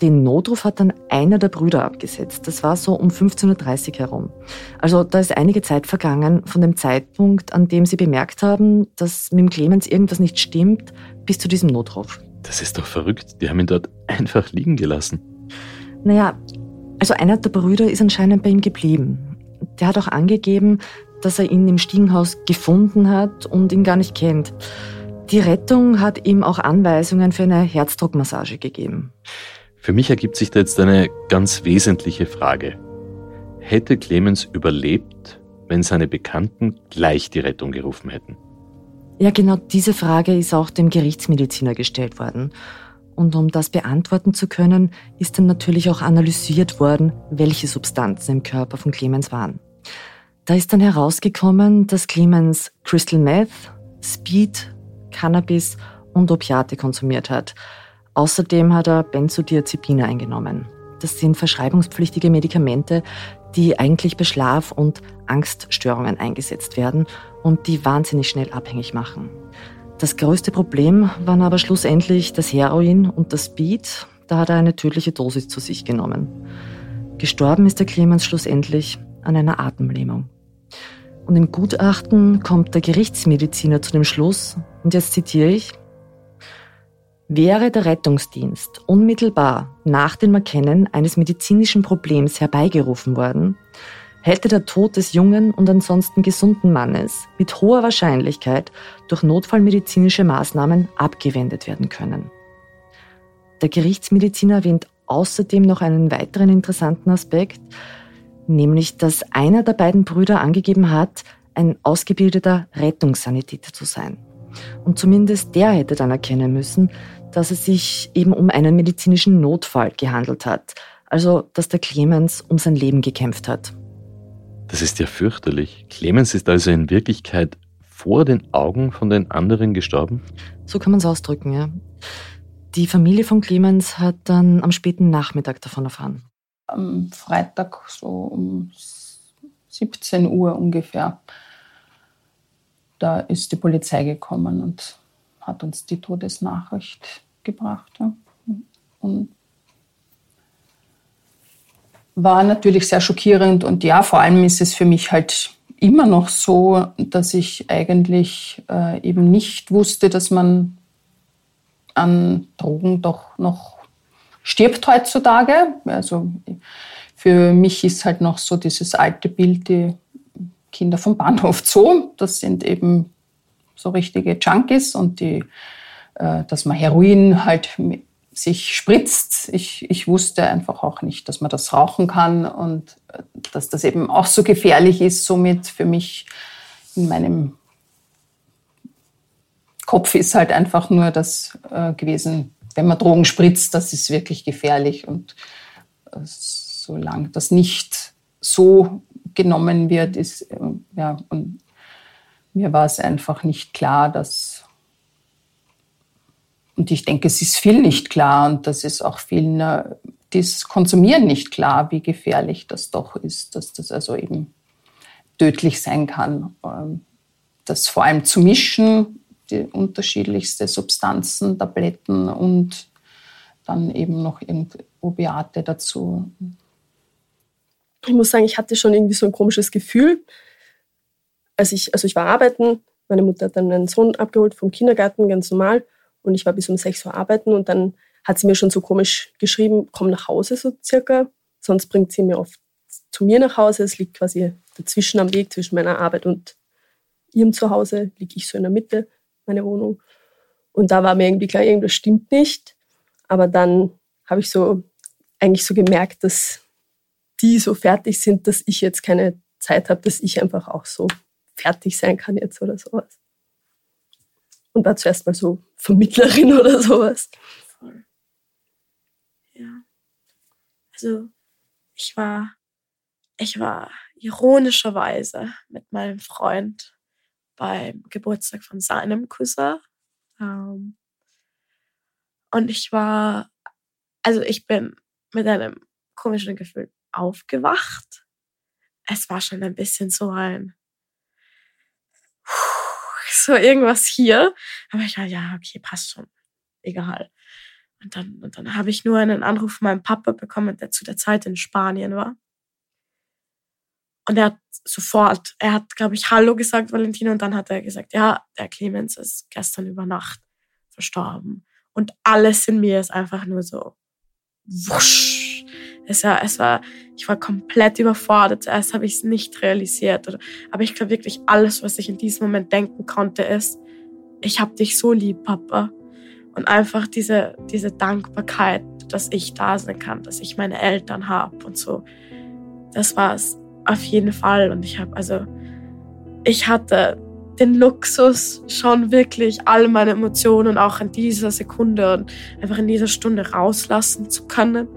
Speaker 5: Den Notruf hat dann einer der Brüder abgesetzt. Das war so um 15.30 Uhr herum. Also da ist einige Zeit vergangen von dem Zeitpunkt, an dem sie bemerkt haben, dass mit dem Clemens irgendwas nicht stimmt, bis zu diesem Notruf.
Speaker 1: Das ist doch verrückt. Die haben ihn dort einfach liegen gelassen.
Speaker 5: Naja, also einer der Brüder ist anscheinend bei ihm geblieben. Der hat auch angegeben, dass er ihn im Stiegenhaus gefunden hat und ihn gar nicht kennt. Die Rettung hat ihm auch Anweisungen für eine Herzdruckmassage gegeben.
Speaker 1: Für mich ergibt sich da jetzt eine ganz wesentliche Frage. Hätte Clemens überlebt, wenn seine Bekannten gleich die Rettung gerufen hätten?
Speaker 5: Ja, genau diese Frage ist auch dem Gerichtsmediziner gestellt worden. Und um das beantworten zu können, ist dann natürlich auch analysiert worden, welche Substanzen im Körper von Clemens waren. Da ist dann herausgekommen, dass Clemens Crystal Meth, Speed, Cannabis und Opiate konsumiert hat. Außerdem hat er Benzodiazepine eingenommen. Das sind verschreibungspflichtige Medikamente, die eigentlich bei Schlaf- und Angststörungen eingesetzt werden und die wahnsinnig schnell abhängig machen. Das größte Problem waren aber schlussendlich das Heroin und das Speed. Da hat er eine tödliche Dosis zu sich genommen. Gestorben ist der Clemens schlussendlich an einer Atemlähmung. Und im Gutachten kommt der Gerichtsmediziner zu dem Schluss, und jetzt zitiere ich, Wäre der Rettungsdienst unmittelbar nach dem Erkennen eines medizinischen Problems herbeigerufen worden, hätte der Tod des jungen und ansonsten gesunden Mannes mit hoher Wahrscheinlichkeit durch notfallmedizinische Maßnahmen abgewendet werden können. Der Gerichtsmediziner erwähnt außerdem noch einen weiteren interessanten Aspekt, nämlich dass einer der beiden Brüder angegeben hat, ein ausgebildeter Rettungssanitäter zu sein. Und zumindest der hätte dann erkennen müssen, dass es sich eben um einen medizinischen Notfall gehandelt hat, also dass der Clemens um sein Leben gekämpft hat.
Speaker 1: Das ist ja fürchterlich. Clemens ist also in Wirklichkeit vor den Augen von den anderen gestorben?
Speaker 5: So kann man es ausdrücken, ja. Die Familie von Clemens hat dann am späten Nachmittag davon erfahren.
Speaker 2: Am Freitag so um 17 Uhr ungefähr. Da ist die Polizei gekommen und hat uns die Todesnachricht gebracht. Ja. Und war natürlich sehr schockierend und ja, vor allem ist es für mich halt immer noch so, dass ich eigentlich äh, eben nicht wusste, dass man an Drogen doch noch stirbt heutzutage. Also für mich ist halt noch so dieses alte Bild, die Kinder vom Bahnhof Zoo, das sind eben so richtige Junkies und die, äh, dass man Heroin halt sich spritzt. Ich, ich wusste einfach auch nicht, dass man das rauchen kann und äh, dass das eben auch so gefährlich ist. Somit für mich in meinem Kopf ist halt einfach nur das äh, gewesen, wenn man Drogen spritzt, das ist wirklich gefährlich. Und äh, solange das nicht so genommen wird, ist, äh, ja, und mir war es einfach nicht klar, dass. Und ich denke, es ist viel nicht klar und das ist auch vielen, äh, das Konsumieren nicht klar, wie gefährlich das doch ist, dass das also eben tödlich sein kann. Ähm, das vor allem zu mischen, die unterschiedlichsten Substanzen, Tabletten und dann eben noch Opiate dazu.
Speaker 4: Ich muss sagen, ich hatte schon irgendwie so ein komisches Gefühl, als ich, also ich war arbeiten, meine Mutter hat dann einen Sohn abgeholt vom Kindergarten, ganz normal. Und ich war bis um 6 Uhr arbeiten und dann hat sie mir schon so komisch geschrieben, komm nach Hause so circa. Sonst bringt sie mir oft zu mir nach Hause. Es liegt quasi dazwischen am Weg zwischen meiner Arbeit und ihrem Zuhause, liege ich so in der Mitte, meine Wohnung. Und da war mir irgendwie klar, irgendwas stimmt nicht. Aber dann habe ich so eigentlich so gemerkt, dass die so fertig sind, dass ich jetzt keine Zeit habe, dass ich einfach auch so fertig sein kann jetzt oder sowas. Und war zuerst mal so Vermittlerin oder sowas. Voll.
Speaker 3: Ja. Also ich war, ich war ironischerweise mit meinem Freund beim Geburtstag von seinem Cousin. Ähm, und ich war, also ich bin mit einem komischen Gefühl aufgewacht. Es war schon ein bisschen so ein, so irgendwas hier. Aber ich war, ja, okay, passt schon. Egal. Und dann, und dann habe ich nur einen Anruf von meinem Papa bekommen, der zu der Zeit in Spanien war. Und er hat sofort, er hat, glaube ich, Hallo gesagt, Valentina, und dann hat er gesagt, ja, der Clemens ist gestern über Nacht verstorben. Und alles in mir ist einfach nur so wusch. Es war, es war, ich war komplett überfordert. Zuerst habe ich es nicht realisiert. Aber ich glaube wirklich, alles, was ich in diesem Moment denken konnte, ist, ich habe dich so lieb, Papa. Und einfach diese, diese Dankbarkeit, dass ich da sein kann, dass ich meine Eltern habe und so. Das war es auf jeden Fall. Und ich habe, also, ich hatte den Luxus, schon wirklich all meine Emotionen auch in dieser Sekunde und einfach in dieser Stunde rauslassen zu können.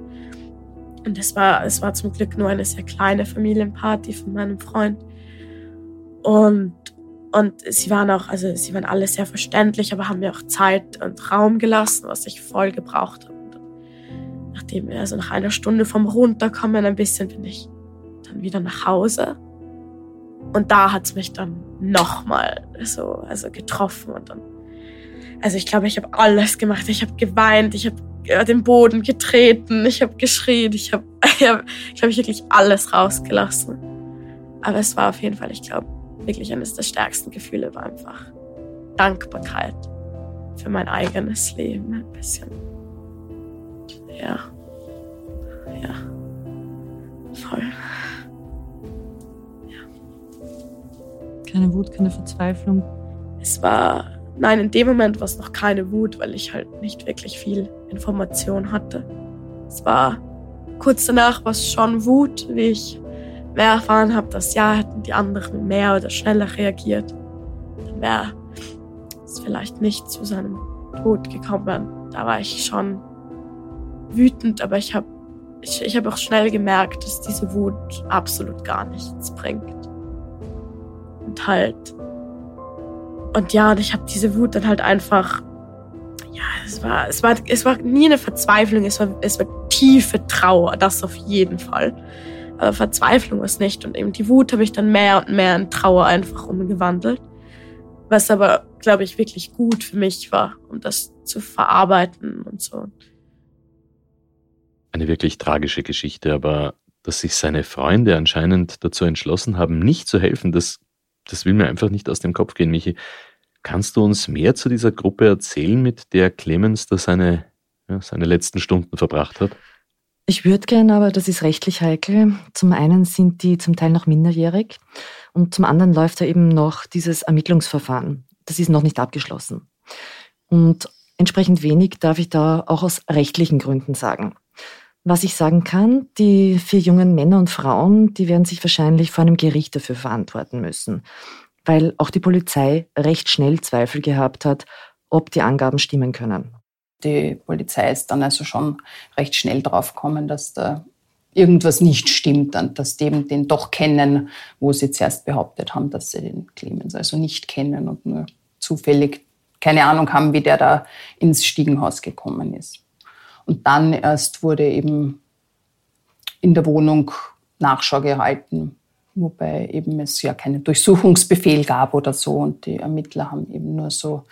Speaker 3: Und es war, es war zum Glück nur eine sehr kleine Familienparty von meinem Freund. Und, und sie waren auch, also sie waren alle sehr verständlich, aber haben mir auch Zeit und Raum gelassen, was ich voll gebraucht habe. Und nachdem also nach einer Stunde vom Runterkommen ein bisschen bin ich dann wieder nach Hause. Und da hat es mich dann nochmal so also getroffen und dann also ich glaube, ich habe alles gemacht. Ich habe geweint, ich habe äh, den Boden getreten, ich habe geschrien, ich habe, [LAUGHS] ich hab, glaube ich, wirklich alles rausgelassen. Aber es war auf jeden Fall, ich glaube, wirklich eines der stärksten Gefühle war einfach Dankbarkeit für mein eigenes Leben ein bisschen. Ja. Ja. Voll.
Speaker 5: Keine Wut, keine Verzweiflung.
Speaker 3: Es war, nein, in dem Moment war es noch keine Wut, weil ich halt nicht wirklich viel Information hatte. Es war kurz danach war schon Wut, wie ich mehr erfahren habe, dass ja, hätten die anderen mehr oder schneller reagiert, dann wäre es vielleicht nicht zu seinem Tod gekommen. Da war ich schon wütend, aber ich habe ich, ich hab auch schnell gemerkt, dass diese Wut absolut gar nichts bringt und halt. Und ja, und ich habe diese Wut dann halt einfach. Ja, es war, es war, es war nie eine Verzweiflung, es war, es war tiefe Trauer, das auf jeden Fall. Aber Verzweiflung ist nicht. Und eben die Wut habe ich dann mehr und mehr in Trauer einfach umgewandelt. Was aber, glaube ich, wirklich gut für mich war, um das zu verarbeiten und so.
Speaker 1: Eine wirklich tragische Geschichte, aber dass sich seine Freunde anscheinend dazu entschlossen haben, nicht zu helfen, das das will mir einfach nicht aus dem Kopf gehen, Michi. Kannst du uns mehr zu dieser Gruppe erzählen, mit der Clemens da seine, ja, seine letzten Stunden verbracht hat?
Speaker 5: Ich würde gerne, aber das ist rechtlich heikel. Zum einen sind die zum Teil noch minderjährig und zum anderen läuft da eben noch dieses Ermittlungsverfahren. Das ist noch nicht abgeschlossen. Und entsprechend wenig darf ich da auch aus rechtlichen Gründen sagen. Was ich sagen kann, die vier jungen Männer und Frauen, die werden sich wahrscheinlich vor einem Gericht dafür verantworten müssen, weil auch die Polizei recht schnell Zweifel gehabt hat, ob die Angaben stimmen können.
Speaker 2: Die Polizei ist dann also schon recht schnell drauf gekommen, dass da irgendwas nicht stimmt und dass die eben den doch kennen, wo sie zuerst behauptet haben, dass sie den Clemens also nicht kennen und nur zufällig keine Ahnung haben, wie der da ins Stiegenhaus gekommen ist. Und dann erst wurde eben in der Wohnung Nachschau gehalten, wobei eben es ja keinen Durchsuchungsbefehl gab oder so. Und die Ermittler haben eben nur so,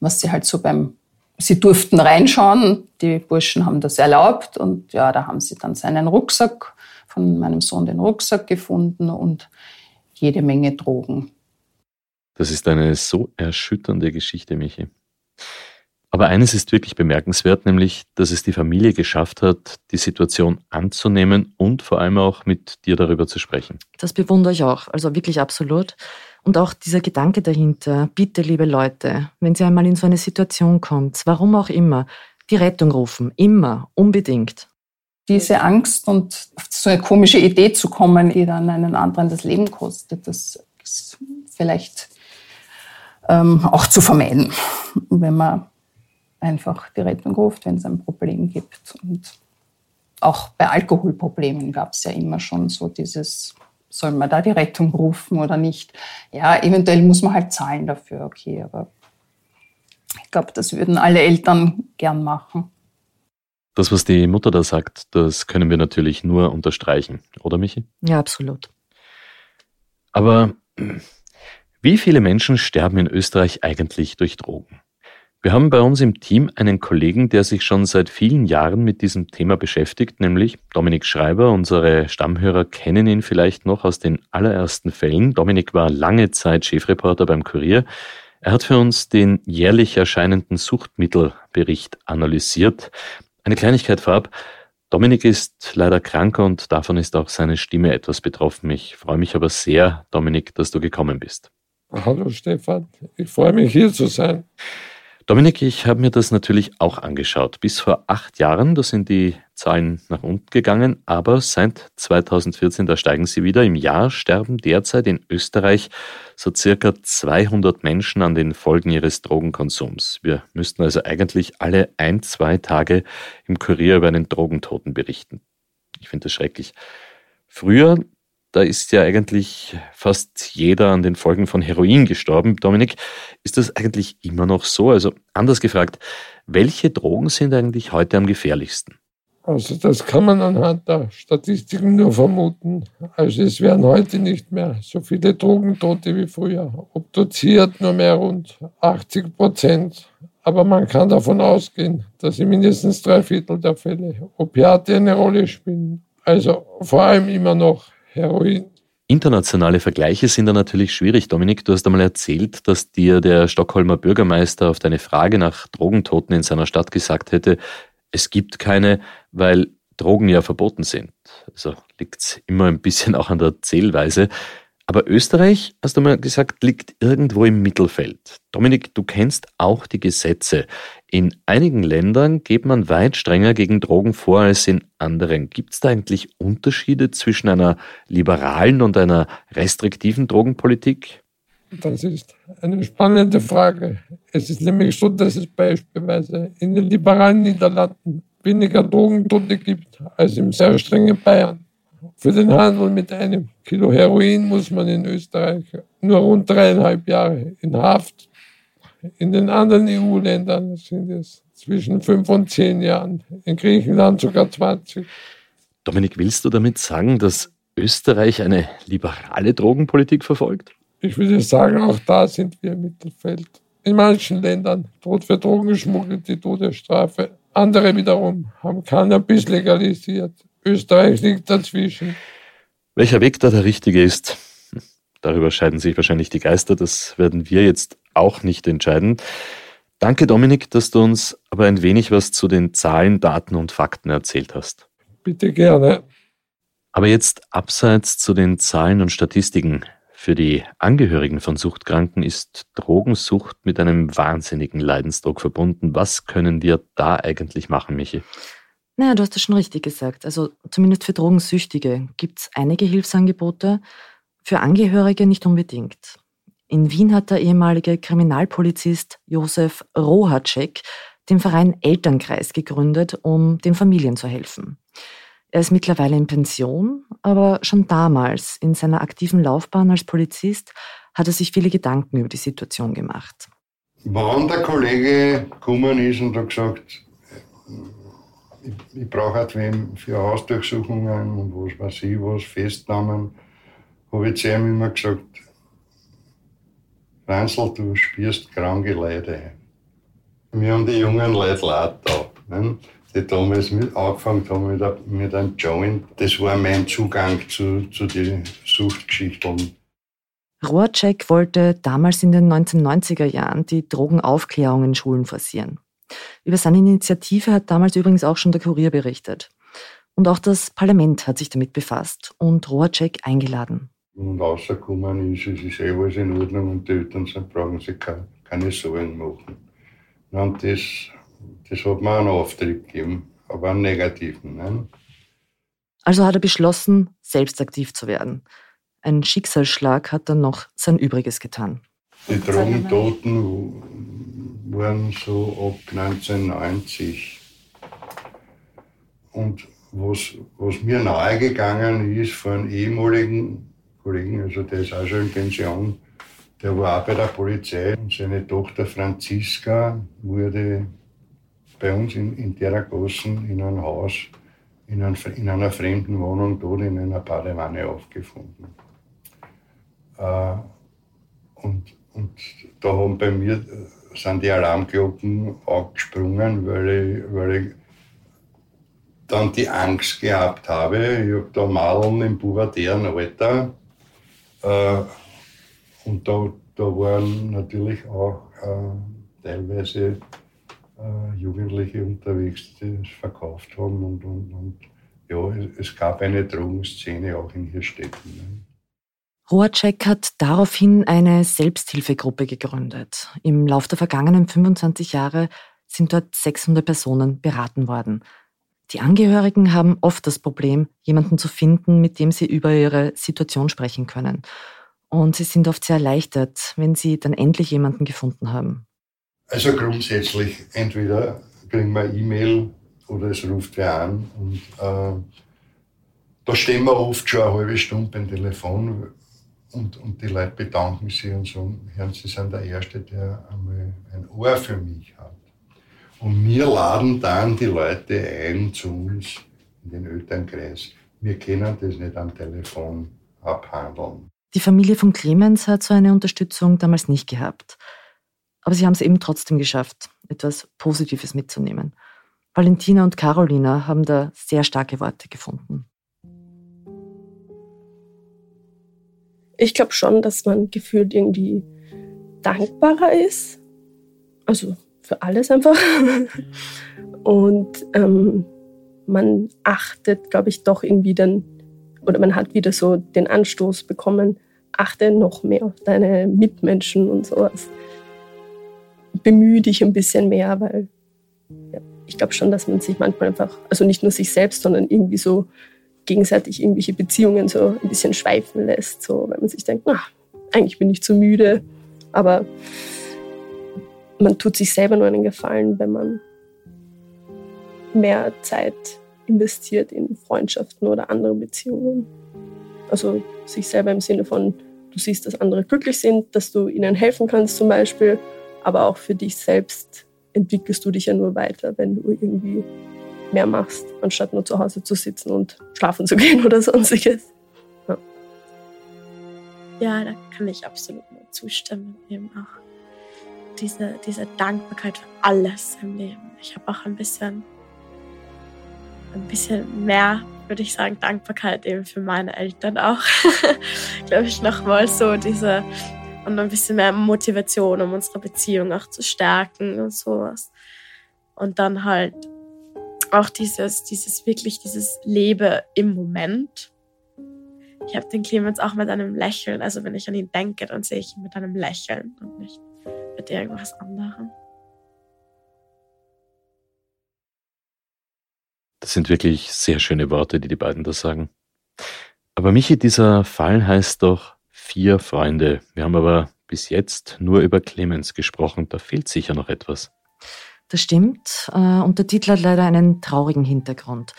Speaker 2: was sie halt so beim, sie durften reinschauen, die Burschen haben das erlaubt und ja, da haben sie dann seinen Rucksack, von meinem Sohn den Rucksack gefunden und jede Menge Drogen.
Speaker 1: Das ist eine so erschütternde Geschichte, Michi. Aber eines ist wirklich bemerkenswert, nämlich, dass es die Familie geschafft hat, die Situation anzunehmen und vor allem auch mit dir darüber zu sprechen.
Speaker 5: Das bewundere ich auch, also wirklich absolut. Und auch dieser Gedanke dahinter, bitte liebe Leute, wenn ihr einmal in so eine Situation kommt, warum auch immer, die Rettung rufen, immer, unbedingt.
Speaker 2: Diese Angst und auf so eine komische Idee zu kommen, die dann einen anderen das Leben kostet, das ist vielleicht ähm, auch zu vermeiden, wenn man einfach die Rettung ruft, wenn es ein Problem gibt. Und auch bei Alkoholproblemen gab es ja immer schon so dieses, soll man da die Rettung rufen oder nicht? Ja, eventuell muss man halt zahlen dafür, okay, aber ich glaube, das würden alle Eltern gern machen.
Speaker 1: Das, was die Mutter da sagt, das können wir natürlich nur unterstreichen, oder Michi?
Speaker 5: Ja, absolut.
Speaker 1: Aber wie viele Menschen sterben in Österreich eigentlich durch Drogen? Wir haben bei uns im Team einen Kollegen, der sich schon seit vielen Jahren mit diesem Thema beschäftigt, nämlich Dominik Schreiber. Unsere Stammhörer kennen ihn vielleicht noch aus den allerersten Fällen. Dominik war lange Zeit Chefreporter beim Kurier. Er hat für uns den jährlich erscheinenden Suchtmittelbericht analysiert. Eine Kleinigkeit vorab. Dominik ist leider krank und davon ist auch seine Stimme etwas betroffen. Ich freue mich aber sehr, Dominik, dass du gekommen bist.
Speaker 8: Hallo Stefan, ich freue mich hier zu sein.
Speaker 1: Dominik, ich habe mir das natürlich auch angeschaut. Bis vor acht Jahren, da sind die Zahlen nach unten gegangen, aber seit 2014, da steigen sie wieder. Im Jahr sterben derzeit in Österreich so circa 200 Menschen an den Folgen ihres Drogenkonsums. Wir müssten also eigentlich alle ein, zwei Tage im Kurier über einen Drogentoten berichten. Ich finde das schrecklich. Früher, da ist ja eigentlich fast jeder an den Folgen von Heroin gestorben. Dominik, ist das eigentlich immer noch so? Also anders gefragt, welche Drogen sind eigentlich heute am gefährlichsten?
Speaker 8: Also das kann man anhand der Statistiken nur vermuten. Also es werden heute nicht mehr so viele Drogentote wie früher. Obduziert nur mehr rund 80 Prozent. Aber man kann davon ausgehen, dass in mindestens drei Viertel der Fälle Opiate eine Rolle spielen. Also vor allem immer noch Heroin.
Speaker 1: Internationale Vergleiche sind da natürlich schwierig. Dominik, du hast einmal erzählt, dass dir der Stockholmer Bürgermeister auf deine Frage nach Drogentoten in seiner Stadt gesagt hätte, es gibt keine, weil Drogen ja verboten sind. Also liegt es immer ein bisschen auch an der Zählweise. Aber Österreich, hast du mal gesagt, liegt irgendwo im Mittelfeld. Dominik, du kennst auch die Gesetze. In einigen Ländern geht man weit strenger gegen Drogen vor als in anderen. Gibt es da eigentlich Unterschiede zwischen einer liberalen und einer restriktiven Drogenpolitik?
Speaker 8: Das ist eine spannende Frage. Es ist nämlich so, dass es beispielsweise in den liberalen Niederlanden weniger Drogentote gibt als im sehr strengen Bayern. Für den Handel mit einem Kilo Heroin muss man in Österreich nur rund dreieinhalb Jahre in Haft. In den anderen EU-Ländern sind es zwischen fünf und zehn Jahren, in Griechenland sogar 20.
Speaker 1: Dominik, willst du damit sagen, dass Österreich eine liberale Drogenpolitik verfolgt?
Speaker 8: Ich würde sagen, auch da sind wir im Mittelfeld. In manchen Ländern droht für Drogenschmuggel die Todesstrafe. Andere wiederum haben Cannabis legalisiert. Österreich liegt dazwischen.
Speaker 1: Welcher Weg da der richtige ist, darüber scheiden sich wahrscheinlich die Geister. Das werden wir jetzt auch nicht entscheiden. Danke, Dominik, dass du uns aber ein wenig was zu den Zahlen, Daten und Fakten erzählt hast.
Speaker 8: Bitte gerne.
Speaker 1: Aber jetzt abseits zu den Zahlen und Statistiken. Für die Angehörigen von Suchtkranken ist Drogensucht mit einem wahnsinnigen Leidensdruck verbunden. Was können wir da eigentlich machen, Michi?
Speaker 5: Naja, du hast das schon richtig gesagt. Also zumindest für Drogensüchtige gibt es einige Hilfsangebote, für Angehörige nicht unbedingt. In Wien hat der ehemalige Kriminalpolizist Josef Rohacek den Verein Elternkreis gegründet, um den Familien zu helfen. Er ist mittlerweile in Pension, aber schon damals in seiner aktiven Laufbahn als Polizist hat er sich viele Gedanken über die Situation gemacht.
Speaker 9: Wann der Kollege gekommen ist und hat gesagt, ich, ich brauche halt wem für Hausdurchsuchungen und was weiß ich, was, Festnahmen, habe ich zu ihm immer gesagt, Ranzel, du spürst kranke Leute. Wir haben die jungen Leute leid da. Ne? die damals mit angefangen haben mit, mit einem Joint. Das war mein Zugang zu, zu den Suchtgeschichten.
Speaker 5: Roacek wollte damals in den 1990er Jahren die Drogenaufklärung in Schulen forcieren. Über seine Initiative hat damals übrigens auch schon der Kurier berichtet. Und auch das Parlament hat sich damit befasst und Roacek eingeladen.
Speaker 9: Und rausgekommen ist, es ist eh alles in Ordnung und die Eltern sind, brauchen sich keine, keine Sorgen machen. Und das das hat mir einen Auftritt gegeben, aber einen negativen. Ne?
Speaker 5: Also hat er beschlossen, selbst aktiv zu werden. Ein Schicksalsschlag hat dann noch sein Übriges getan.
Speaker 9: Die Drogentoten waren so ab 1990. Und was, was mir nahegegangen ist von ehemaligen Kollegen, also der ist auch schon in Pension, der war auch bei der Polizei und seine Tochter Franziska wurde bei uns in, in Terragossen in einem Haus, in, ein, in, einer fremden Wohnung, dort in einer Badewanne aufgefunden. Äh, und, und da haben bei mir äh, sind die Alarmglocken auch gesprungen, weil ich, weil ich dann die Angst gehabt habe. Ich habe da Madeln im pubertären Alter. Äh, und da, da waren natürlich auch äh, teilweise äh, Jugendliche unterwegs, die es verkauft haben. Und, und, und ja, es gab eine Drogenszene auch in Hirstetten. Ne?
Speaker 5: Roacek hat daraufhin eine Selbsthilfegruppe gegründet. Im Lauf der vergangenen 25 Jahre sind dort 600 Personen beraten worden. Die Angehörigen haben oft das Problem, jemanden zu finden, mit dem sie über ihre Situation sprechen können. Und sie sind oft sehr erleichtert, wenn sie dann endlich jemanden gefunden haben.
Speaker 9: Also grundsätzlich, entweder kriegen wir E-Mail oder es ruft wer an. Und äh, da stehen wir oft schon eine halbe Stunde beim Telefon und, und die Leute bedanken sich und sagen, Sie sind der Erste, der einmal ein Ohr für mich hat. Und wir laden dann die Leute ein zu uns in den Elternkreis. Wir können das nicht am Telefon abhandeln.
Speaker 5: Die Familie von Clemens hat so eine Unterstützung damals nicht gehabt. Aber sie haben es eben trotzdem geschafft, etwas Positives mitzunehmen. Valentina und Carolina haben da sehr starke Worte gefunden.
Speaker 4: Ich glaube schon, dass man gefühlt irgendwie dankbarer ist. Also für alles einfach. [LAUGHS] Und ähm, man achtet, glaube ich, doch irgendwie dann, oder man hat wieder so den Anstoß bekommen, achte noch mehr auf deine Mitmenschen und sowas. Bemühe dich ein bisschen mehr, weil ja, ich glaube schon, dass man sich manchmal einfach, also nicht nur sich selbst, sondern irgendwie so gegenseitig irgendwelche Beziehungen so ein bisschen schweifen lässt, so weil man sich denkt, na, eigentlich bin ich zu müde, aber man tut sich selber nur einen Gefallen, wenn man mehr Zeit investiert in Freundschaften oder andere Beziehungen. Also sich selber im Sinne von, du siehst, dass andere glücklich sind, dass du ihnen helfen kannst zum Beispiel, aber auch für dich selbst entwickelst du dich ja nur weiter, wenn du irgendwie mehr machst, anstatt nur zu Hause zu sitzen und schlafen zu [LAUGHS] gehen oder sonstiges. Ja,
Speaker 3: ja da kann ich absolut nur zustimmen. Eben auch diese, diese Dankbarkeit für alles im Leben. Ich habe auch ein bisschen, ein bisschen mehr, würde ich sagen, Dankbarkeit eben für meine Eltern auch. [LAUGHS] Glaube ich nochmal so diese und ein bisschen mehr Motivation, um unsere Beziehung auch zu stärken und sowas. Und dann halt auch dieses, dieses wirklich, dieses Lebe im Moment. Ich habe den Clemens auch mit einem Lächeln, also wenn ich an ihn denke, dann sehe ich ihn mit einem Lächeln und nicht mit irgendwas anderem.
Speaker 1: Das sind wirklich sehr schöne Worte, die die beiden da sagen. Aber Michi, dieser Fall heißt doch vier Freunde. Wir haben aber bis jetzt nur über Clemens gesprochen. Da fehlt sicher noch etwas.
Speaker 5: Das stimmt. Äh, und der Titel hat leider einen traurigen Hintergrund.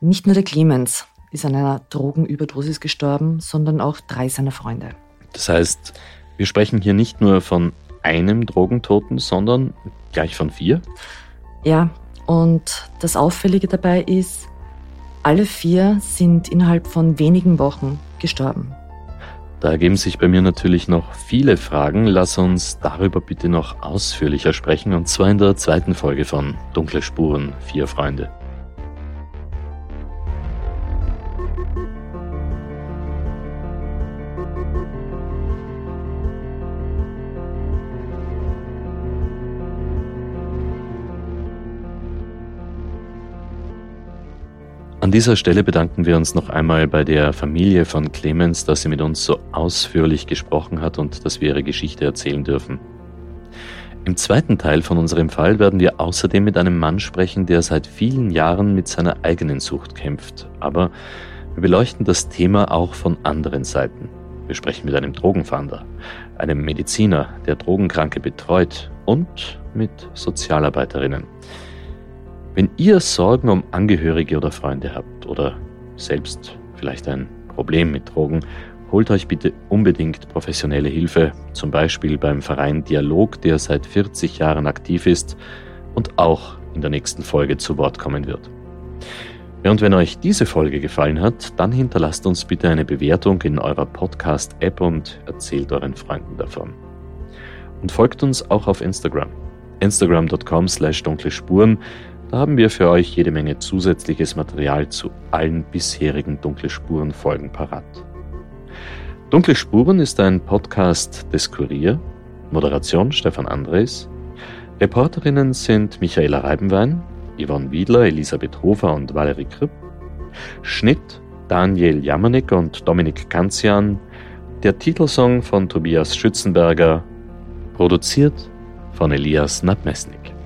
Speaker 5: Nicht nur der Clemens ist an einer Drogenüberdosis gestorben, sondern auch drei seiner Freunde.
Speaker 1: Das heißt, wir sprechen hier nicht nur von einem Drogentoten, sondern gleich von vier?
Speaker 5: Ja, und das Auffällige dabei ist, alle vier sind innerhalb von wenigen Wochen gestorben.
Speaker 1: Da ergeben sich bei mir natürlich noch viele Fragen. Lass uns darüber bitte noch ausführlicher sprechen, und zwar in der zweiten Folge von Dunkle Spuren, vier Freunde. An dieser Stelle bedanken wir uns noch einmal bei der Familie von Clemens, dass sie mit uns so ausführlich gesprochen hat und dass wir ihre Geschichte erzählen dürfen. Im zweiten Teil von unserem Fall werden wir außerdem mit einem Mann sprechen, der seit vielen Jahren mit seiner eigenen Sucht kämpft. Aber wir beleuchten das Thema auch von anderen Seiten. Wir sprechen mit einem Drogenfahnder, einem Mediziner, der Drogenkranke betreut und mit Sozialarbeiterinnen. Wenn ihr Sorgen um Angehörige oder Freunde habt oder selbst vielleicht ein Problem mit Drogen, holt euch bitte unbedingt professionelle Hilfe, zum Beispiel beim Verein Dialog, der seit 40 Jahren aktiv ist und auch in der nächsten Folge zu Wort kommen wird. und wenn euch diese Folge gefallen hat, dann hinterlasst uns bitte eine Bewertung in eurer Podcast-App und erzählt euren Freunden davon. Und folgt uns auch auf Instagram. Instagram.com slash dunkle Spuren da haben wir für euch jede Menge zusätzliches Material zu allen bisherigen Dunkle Spuren Folgen parat. Dunkle Spuren ist ein Podcast des Kurier, Moderation Stefan Andres, Reporterinnen sind Michaela Reibenwein, Yvonne Wiedler, Elisabeth Hofer und Valerie Kripp. Schnitt Daniel Jamanik und Dominik Kanzian. Der Titelsong von Tobias Schützenberger. Produziert von Elias Nabmesnik.